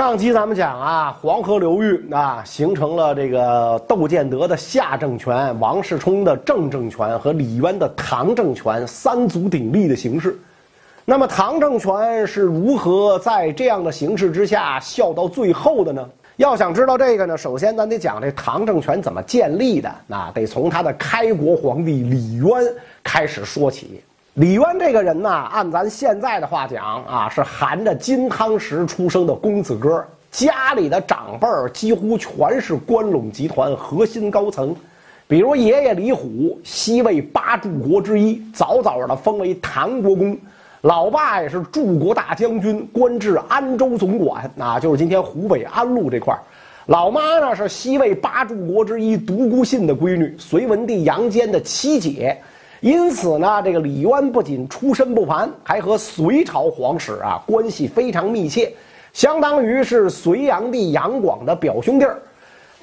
上期咱们讲啊，黄河流域啊形成了这个窦建德的夏政权、王世充的郑政权和李渊的唐政权三足鼎立的形势。那么唐政权是如何在这样的形势之下笑到最后的呢？要想知道这个呢，首先咱得讲这唐政权怎么建立的，那得从他的开国皇帝李渊开始说起。李渊这个人呢，按咱现在的话讲啊，是含着金汤匙出生的公子哥，家里的长辈几乎全是关陇集团核心高层，比如爷爷李虎，西魏八柱国之一，早早的封为唐国公；老爸也是柱国大将军，官至安州总管，啊，就是今天湖北安陆这块；老妈呢是西魏八柱国之一独孤信的闺女，隋文帝杨坚的七姐。因此呢，这个李渊不仅出身不凡，还和隋朝皇室啊关系非常密切，相当于是隋炀帝杨广的表兄弟儿。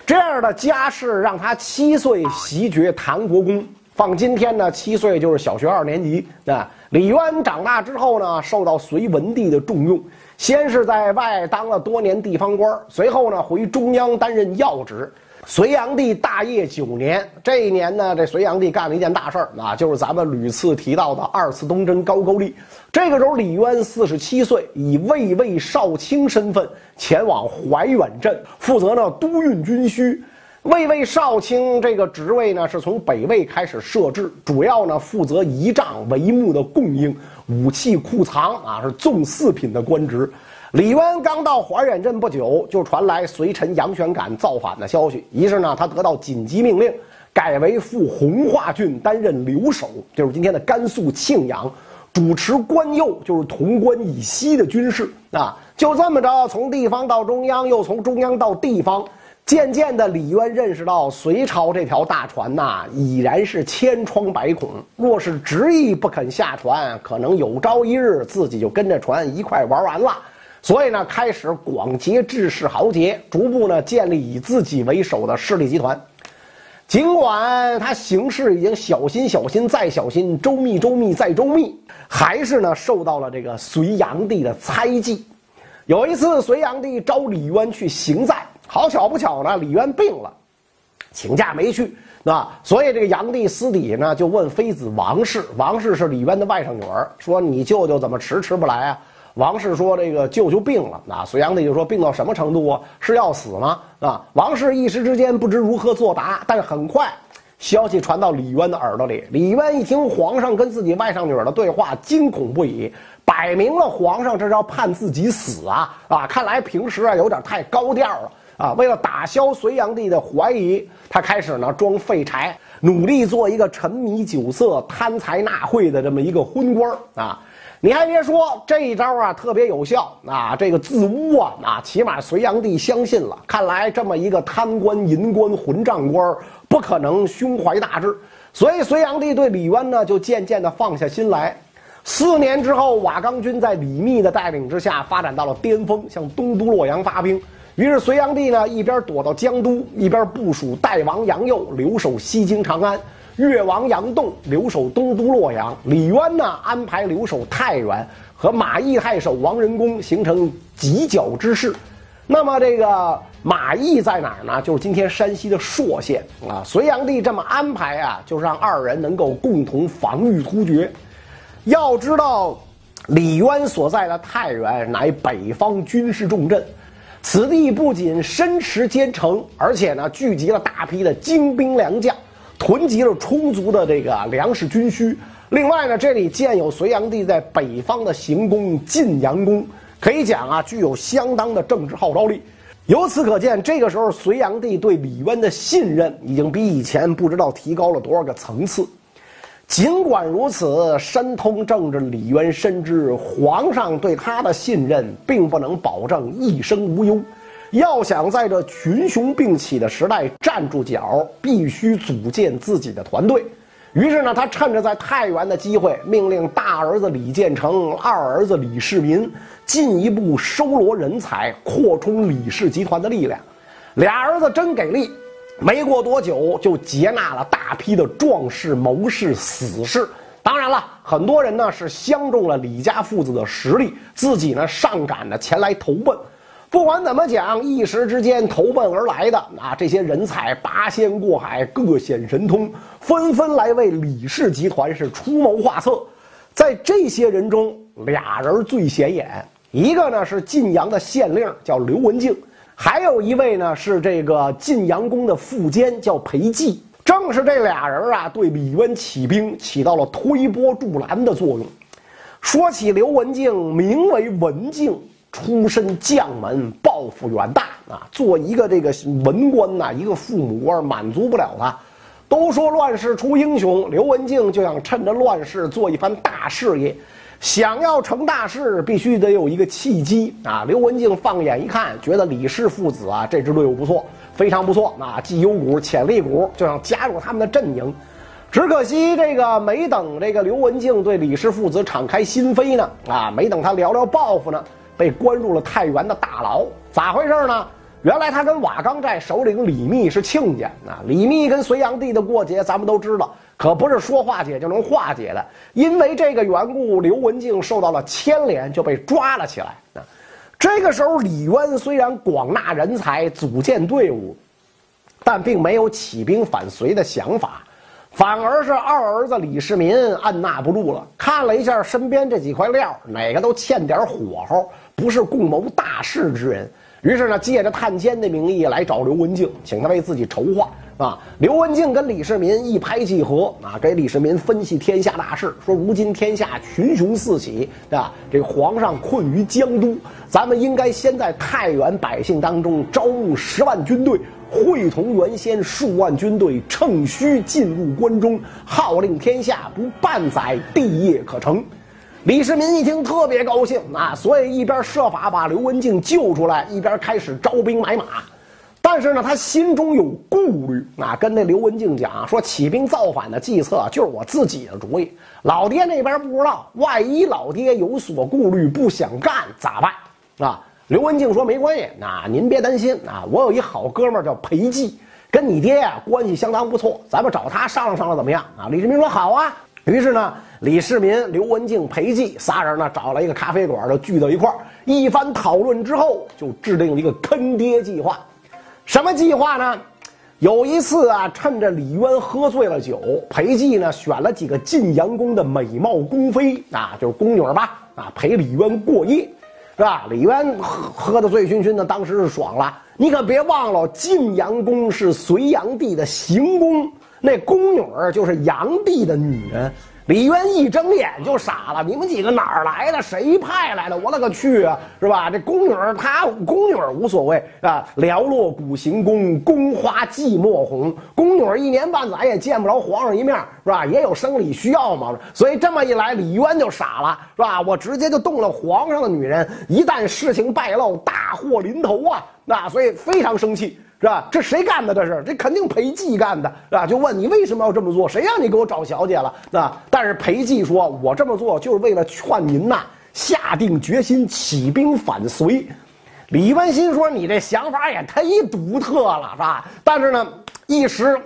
这样的家世让他七岁袭爵唐国公，放今天呢，七岁就是小学二年级。啊，李渊长大之后呢，受到隋文帝的重用，先是在外当了多年地方官，随后呢回中央担任要职。隋炀帝大业九年，这一年呢，这隋炀帝干了一件大事儿啊，就是咱们屡次提到的二次东征高句丽。这个时候，李渊四十七岁，以卫尉少卿身份前往怀远镇，负责呢督运军需。卫尉少卿这个职位呢，是从北魏开始设置，主要呢负责仪仗帷幕的供应、武器库藏啊，是纵四品的官职。李渊刚到怀远镇不久，就传来隋臣杨玄感造反的消息。于是呢，他得到紧急命令，改为赴弘化郡担任留守，就是今天的甘肃庆阳，主持关右，就是潼关以西的军事。啊，就这么着，从地方到中央，又从中央到地方，渐渐的，李渊认识到隋朝这条大船呐，已然是千疮百孔。若是执意不肯下船，可能有朝一日自己就跟着船一块玩完了。所以呢，开始广结志士豪杰，逐步呢建立以自己为首的势力集团。尽管他行事已经小心、小心再小心，周密、周密再周密，还是呢受到了这个隋炀帝的猜忌。有一次，隋炀帝召李渊去行在，好巧不巧呢，李渊病了，请假没去，那所以这个炀帝私底下呢就问妃子王氏，王氏是李渊的外甥女儿，说你舅舅怎么迟迟不来啊？王氏说：“这个舅舅病了。”啊，隋炀帝就说：“病到什么程度啊？是要死吗？”啊，王氏一时之间不知如何作答。但是很快，消息传到李渊的耳朵里。李渊一听皇上跟自己外甥女儿的对话，惊恐不已，摆明了皇上这是要判自己死啊！啊，看来平时啊有点太高调了啊。为了打消隋炀帝的怀疑，他开始呢装废柴，努力做一个沉迷酒色、贪财纳贿的这么一个昏官啊。你还别说，这一招啊特别有效啊！这个自污啊，啊，起码隋炀帝相信了。看来这么一个贪官、淫官、混账官，不可能胸怀大志。所以隋炀帝对李渊呢，就渐渐的放下心来。四年之后，瓦岗军在李密的带领之下发展到了巅峰，向东都洛阳发兵。于是隋炀帝呢，一边躲到江都，一边部署代王杨佑留守西京长安。越王杨栋留守东都洛阳，李渊呢安排留守太原，和马邑太守王仁恭形成犄角之势。那么这个马邑在哪儿呢？就是今天山西的朔县啊。隋炀帝这么安排啊，就是让二人能够共同防御突厥。要知道，李渊所在的太原乃北方军事重镇，此地不仅深池坚城，而且呢聚集了大批的精兵良将。囤积了充足的这个粮食军需，另外呢，这里建有隋炀帝在北方的行宫晋阳宫，可以讲啊，具有相当的政治号召力。由此可见，这个时候隋炀帝对李渊的信任已经比以前不知道提高了多少个层次。尽管如此，深通政治李渊深知皇上对他的信任并不能保证一生无忧。要想在这群雄并起的时代站住脚，必须组建自己的团队。于是呢，他趁着在太原的机会，命令大儿子李建成、二儿子李世民进一步收罗人才，扩充李氏集团的力量。俩儿子真给力，没过多久就接纳了大批的壮士、谋士、死士。当然了，很多人呢是相中了李家父子的实力，自己呢上赶着前来投奔。不管怎么讲，一时之间投奔而来的啊，这些人才八仙过海，各显神通，纷纷来为李氏集团是出谋划策。在这些人中，俩人最显眼，一个呢是晋阳的县令，叫刘文静；还有一位呢是这个晋阳宫的副监，叫裴寂。正是这俩人啊，对李渊起兵起到了推波助澜的作用。说起刘文静，名为文静。出身将门，抱负远大啊！做一个这个文官呐，一个父母官满足不了他。都说乱世出英雄，刘文静就想趁着乱世做一番大事业。想要成大事，必须得有一个契机啊！刘文静放眼一看，觉得李氏父子啊这支队伍不错，非常不错啊，绩优股、潜力股，就想加入他们的阵营。只可惜这个没等这个刘文静对李氏父子敞开心扉呢，啊，没等他聊聊抱负呢。被关入了太原的大牢，咋回事呢？原来他跟瓦岗寨首领李密是亲家啊。李密跟隋炀帝的过节，咱们都知道，可不是说化解就能化解的。因为这个缘故，刘文静受到了牵连，就被抓了起来啊。这个时候，李渊虽然广纳人才，组建队伍，但并没有起兵反隋的想法。反而是二儿子李世民按捺不住了，看了一下身边这几块料，哪个都欠点火候，不是共谋大事之人。于是呢，借着探监的名义来找刘文静，请他为自己筹划。啊，刘文静跟李世民一拍即合，啊，给李世民分析天下大势，说如今天下群雄四起，啊？这皇上困于江都，咱们应该先在太原百姓当中招募十万军队。会同原先数万军队，乘虚进入关中，号令天下，不半载，帝业可成。李世民一听特别高兴啊，所以一边设法把刘文静救出来，一边开始招兵买马。但是呢，他心中有顾虑啊，跟那刘文静讲说，起兵造反的计策就是我自己的主意，老爹那边不知道，万一老爹有所顾虑，不想干咋办啊？刘文静说：“没关系，啊您别担心啊，我有一好哥们叫裴寂，跟你爹呀关系相当不错，咱们找他商量商量怎么样啊？”李世民说：“好啊。”于是呢，李世民、刘文静、裴寂仨人呢找了一个咖啡馆，就聚到一块儿，一番讨论之后，就制定了一个坑爹计划。什么计划呢？有一次啊，趁着李渊喝醉了酒，裴寂呢选了几个晋阳宫的美貌宫妃啊，就是宫女吧，啊陪李渊过夜。是吧？李渊喝喝的醉醺醺的，当时是爽了。你可别忘了，晋阳宫是隋炀帝的行宫，那宫女就是炀帝的女人。李渊一睁眼就傻了，你们几个哪儿来的？谁派来的？我勒个去啊！是吧？这宫女儿，她宫女儿无所谓啊。寥落古行宫，宫花寂寞红。宫女儿一年半载也见不着皇上一面，是吧？也有生理需要嘛。所以这么一来，李渊就傻了，是吧？我直接就动了皇上的女人，一旦事情败露，大祸临头啊！那所以非常生气。是吧？这谁干的？这是这肯定裴寂干的，是吧？就问你为什么要这么做？谁让你给我找小姐了？是吧？但是裴寂说：“我这么做就是为了劝您呐，下定决心起兵反隋。”李文新说：“你这想法也忒独特了，是吧？”但是呢，一时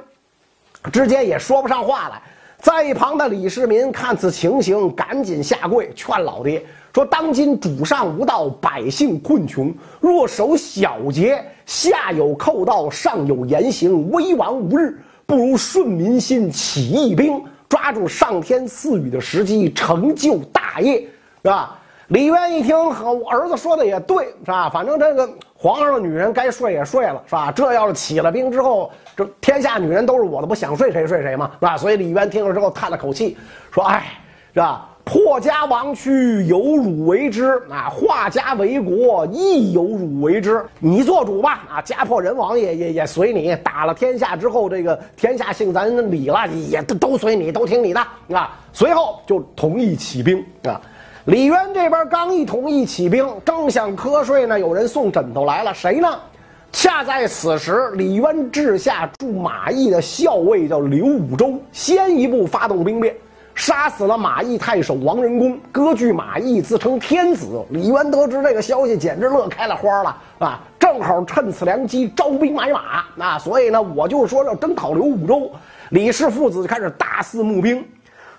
之间也说不上话来。在一旁的李世民看此情形，赶紧下跪劝老爹。说：当今主上无道，百姓困穷。若守小节，下有寇盗，上有严刑，危亡无日。不如顺民心，起义兵，抓住上天赐予的时机，成就大业，是吧？李渊一听，我儿子说的也对，是吧？反正这个皇上的女人该睡也睡了，是吧？这要是起了兵之后，这天下女人都是我的，不想睡谁睡谁嘛，是吧？所以李渊听了之后叹了口气，说：“哎，是吧？”破家亡躯，有辱为之啊！化家为国，亦有辱为之。你做主吧啊！家破人亡也也也随你。打了天下之后，这个天下姓咱李了，也都都随你，都听你的啊！随后就同意起兵啊。李渊这边刚一同意起兵，正想瞌睡呢，有人送枕头来了。谁呢？恰在此时，李渊治下驻马邑的校尉叫刘武周，先一步发动兵变。杀死了马邑太守王仁恭，割据马邑，自称天子。李渊得知这个消息，简直乐开了花了啊！正好趁此良机招兵买马啊！所以呢，我就说要征讨刘武周。李氏父子就开始大肆募兵，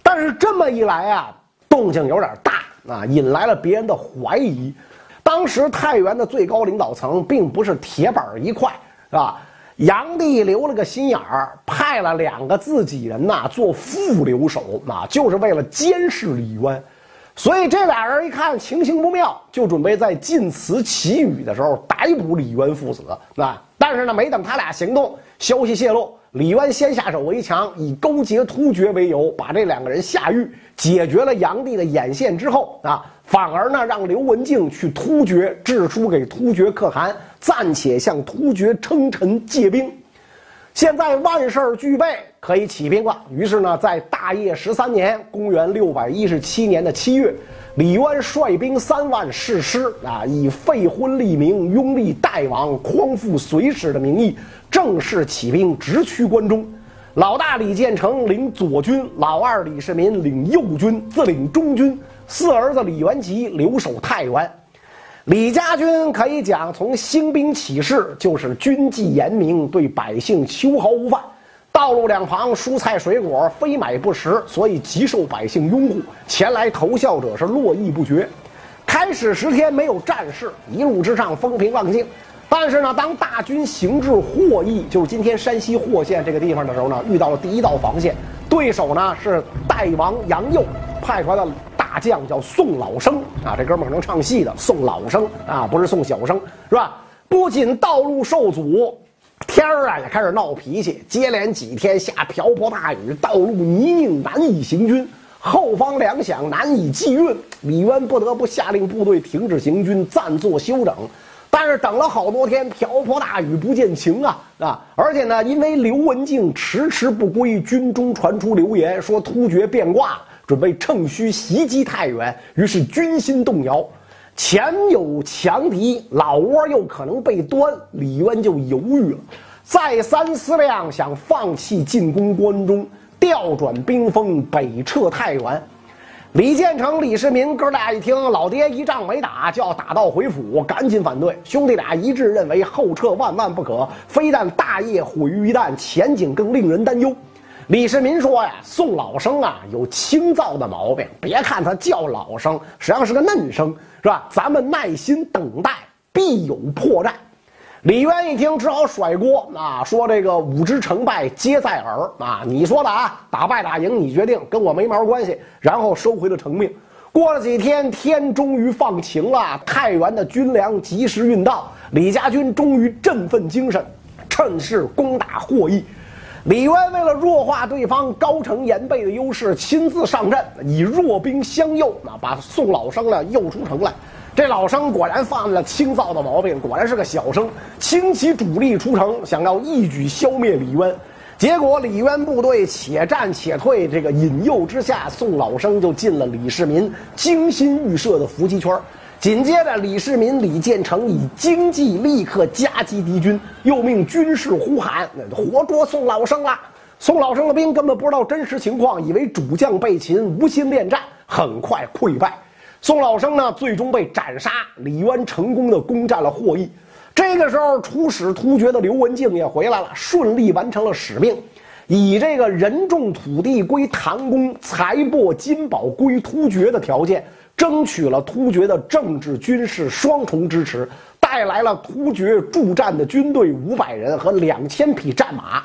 但是这么一来啊，动静有点大啊，引来了别人的怀疑。当时太原的最高领导层并不是铁板一块，是吧？杨帝留了个心眼儿，派了两个自己人呐做副留守，啊，就是为了监视李渊。所以这俩人一看情形不妙，就准备在晋祠祈雨的时候逮捕李渊父子。啊，但是呢，没等他俩行动，消息泄露，李渊先下手为强，以勾结突厥为由，把这两个人下狱，解决了杨帝的眼线之后，啊，反而呢让刘文静去突厥致书给突厥可汗，暂且向突厥称臣借兵。现在万事俱备，可以起兵了。于是呢，在大业十三年（公元六百一十七年的七月），李渊率兵三万誓师啊，以废婚立名、拥立代王、匡复隋史的名义，正式起兵直趋关中。老大李建成领左军，老二李世民领右军，自领中军。四儿子李元吉留守太原。李家军可以讲，从兴兵起事就是军纪严明，对百姓秋毫无犯。道路两旁蔬菜水果非买不食，所以极受百姓拥护，前来投效者是络绎不绝。开始十天没有战事，一路之上风平浪静。但是呢，当大军行至霍邑，就是今天山西霍县这个地方的时候呢，遇到了第一道防线，对手呢是代王杨佑派出来的。将叫宋老生啊，这哥们儿能唱戏的宋老生啊，不是宋小生是吧？不仅道路受阻，天儿啊也开始闹脾气，接连几天下瓢泼大雨，道路泥泞难以行军，后方粮饷难以寄运，李渊不得不下令部队停止行军，暂作休整。但是等了好多天，瓢泼大雨不见晴啊啊！而且呢，因为刘文静迟迟不归，军中传出流言说突厥变卦。准备乘虚袭击太原，于是军心动摇，前有强敌，老窝又可能被端，李渊就犹豫了，再三思量，想放弃进攻关中，调转兵锋，北撤太原。李建成、李世民哥俩一听，老爹一仗没打就要打道回府，赶紧反对。兄弟俩一致认为后撤万万不可，非但大业毁于一旦，前景更令人担忧。李世民说呀：“宋老生啊，有轻躁的毛病。别看他叫老生，实际上是个嫩生，是吧？咱们耐心等待，必有破绽。”李渊一听，只好甩锅啊，说：“这个武之成败皆在耳啊！你说的啊，打败打赢你决定，跟我没毛关系。”然后收回了成命。过了几天，天终于放晴了，太原的军粮及时运到，李家军终于振奋精神，趁势攻打霍邑。李渊为了弱化对方高城严备的优势，亲自上阵，以弱兵相诱，啊，把宋老生呢诱出城来。这老生果然犯了轻躁的毛病，果然是个小生，倾其主力出城，想要一举消灭李渊。结果李渊部队且战且退，这个引诱之下，宋老生就进了李世民精心预设的伏击圈。紧接着，李世民、李建成以经济立刻夹击敌军，又命军士呼喊：“那活捉宋老生了！”宋老生的兵根本不知道真实情况，以为主将被擒，无心恋战，很快溃败。宋老生呢，最终被斩杀。李渊成功的攻占了霍邑。这个时候，出使突厥的刘文静也回来了，顺利完成了使命，以这个人众土地归唐公，财帛金宝归突厥的条件。争取了突厥的政治军事双重支持，带来了突厥助战的军队五百人和两千匹战马。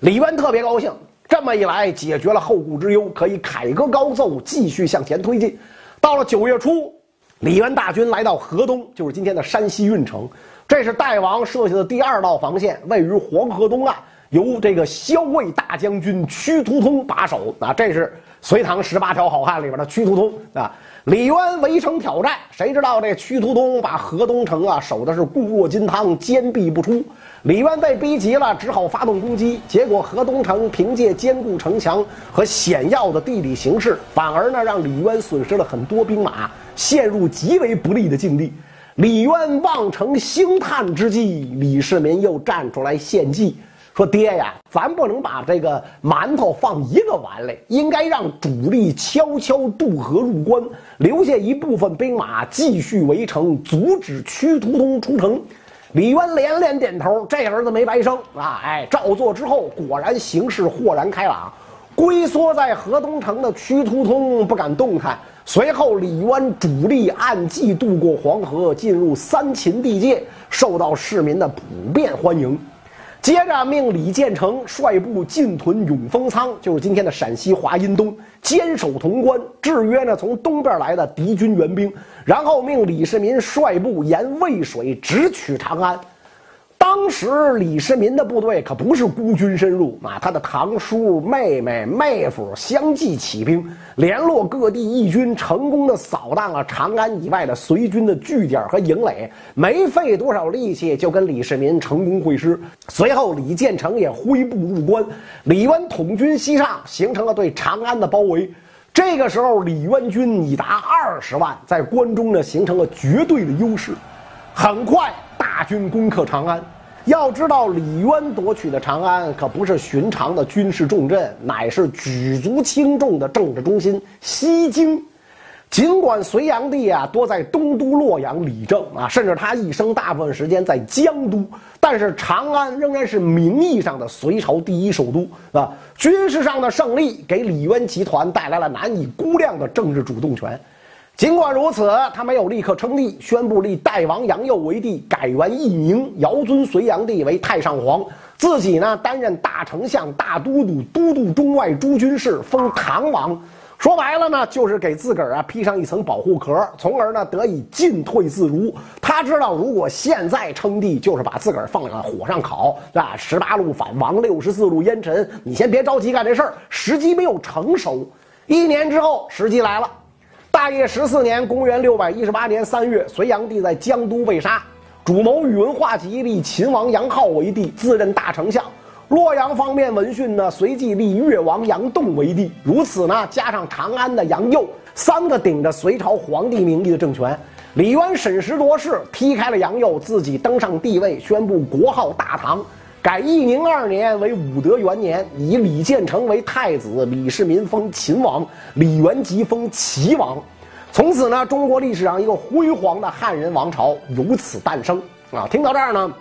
李渊特别高兴，这么一来解决了后顾之忧，可以凯歌高奏，继续向前推进。到了九月初，李渊大军来到河东，就是今天的山西运城。这是代王设下的第二道防线，位于黄河东岸，由这个萧卫大将军屈突通把守。啊，这是隋唐十八条好汉里边的屈突通啊。李渊围城挑战，谁知道这屈突通把河东城啊守的是固若金汤，坚壁不出。李渊被逼急了，只好发动攻击。结果河东城凭借坚固城墙和险要的地理形势，反而呢让李渊损失了很多兵马，陷入极为不利的境地。李渊望城兴叹之际，李世民又站出来献计。说爹呀，咱不能把这个馒头放一个碗里，应该让主力悄悄渡河入关，留下一部分兵马继续围城，阻止屈突通出城。李渊连连点头，这儿子没白生啊！哎，照做之后，果然形势豁然开朗。龟缩在河东城的屈突通不敢动弹，随后，李渊主力按计渡过黄河，进入三秦地界，受到市民的普遍欢迎。接着命李建成率部进屯永丰仓，就是今天的陕西华阴东，坚守潼关，制约呢从东边来的敌军援兵。然后命李世民率部沿渭水直取长安。当时李世民的部队可不是孤军深入啊，他的堂叔、妹妹、妹夫相继起兵，联络各地义军，成功的扫荡了长安以外的隋军的据点和营垒，没费多少力气就跟李世民成功会师。随后，李建成也挥部入关，李渊统军西上，形成了对长安的包围。这个时候，李渊军已达二十万，在关中呢形成了绝对的优势。很快，大军攻克长安。要知道，李渊夺取的长安可不是寻常的军事重镇，乃是举足轻重的政治中心西京。尽管隋炀帝啊多在东都洛阳理政啊，甚至他一生大部分时间在江都，但是长安仍然是名义上的隋朝第一首都啊。军事上的胜利给李渊集团带来了难以估量的政治主动权。尽管如此，他没有立刻称帝，宣布立代王杨佑为帝，改元义宁，遥尊隋炀帝为太上皇，自己呢担任大丞相、大都督、都督中外诸军事，封唐王。说白了呢，就是给自个儿啊披上一层保护壳，从而呢得以进退自如。他知道，如果现在称帝，就是把自个儿放在火上烤，啊，十八路反王，六十四路烟尘，你先别着急干这事儿，时机没有成熟。一年之后，时机来了。大业十四年，公元六百一十八年三月，隋炀帝在江都被杀，主谋宇文化及立秦王杨浩为帝，自任大丞相。洛阳方面闻讯呢，随即立越王杨栋为帝。如此呢，加上长安的杨佑，三个顶着隋朝皇帝名义的政权。李渊审时度势，踢开了杨佑，自己登上帝位，宣布国号大唐。改义宁二年为武德元年，以李建成为太子，李世民封秦王，李元吉封齐王。从此呢，中国历史上一个辉煌的汉人王朝由此诞生。啊，听到这儿呢，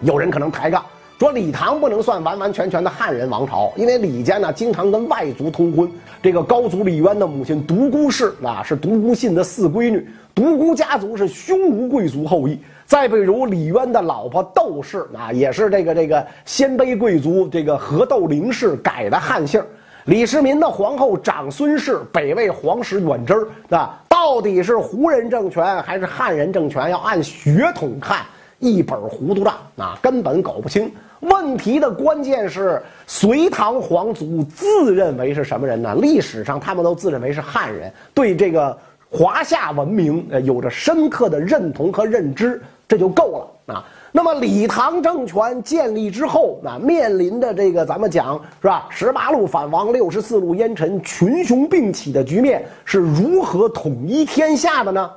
有人可能抬杠说，李唐不能算完完全全的汉人王朝，因为李家呢经常跟外族通婚。这个高祖李渊的母亲独孤氏啊，是独孤信的四闺女，独孤家族是匈奴贵族后裔。再比如李渊的老婆窦氏啊，也是这个这个鲜卑贵族这个何窦灵氏改的汉姓。李世民的皇后长孙氏北魏皇室远支啊，到底是胡人政权还是汉人政权？要按血统看，一本糊涂账啊，根本搞不清。问题的关键是隋唐皇族自认为是什么人呢？历史上他们都自认为是汉人，对这个华夏文明呃有着深刻的认同和认知。这就够了啊！那么李唐政权建立之后啊，面临的这个咱们讲是吧？十八路反王，六十四路烟尘，群雄并起的局面是如何统一天下的呢？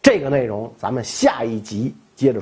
这个内容咱们下一集接着说。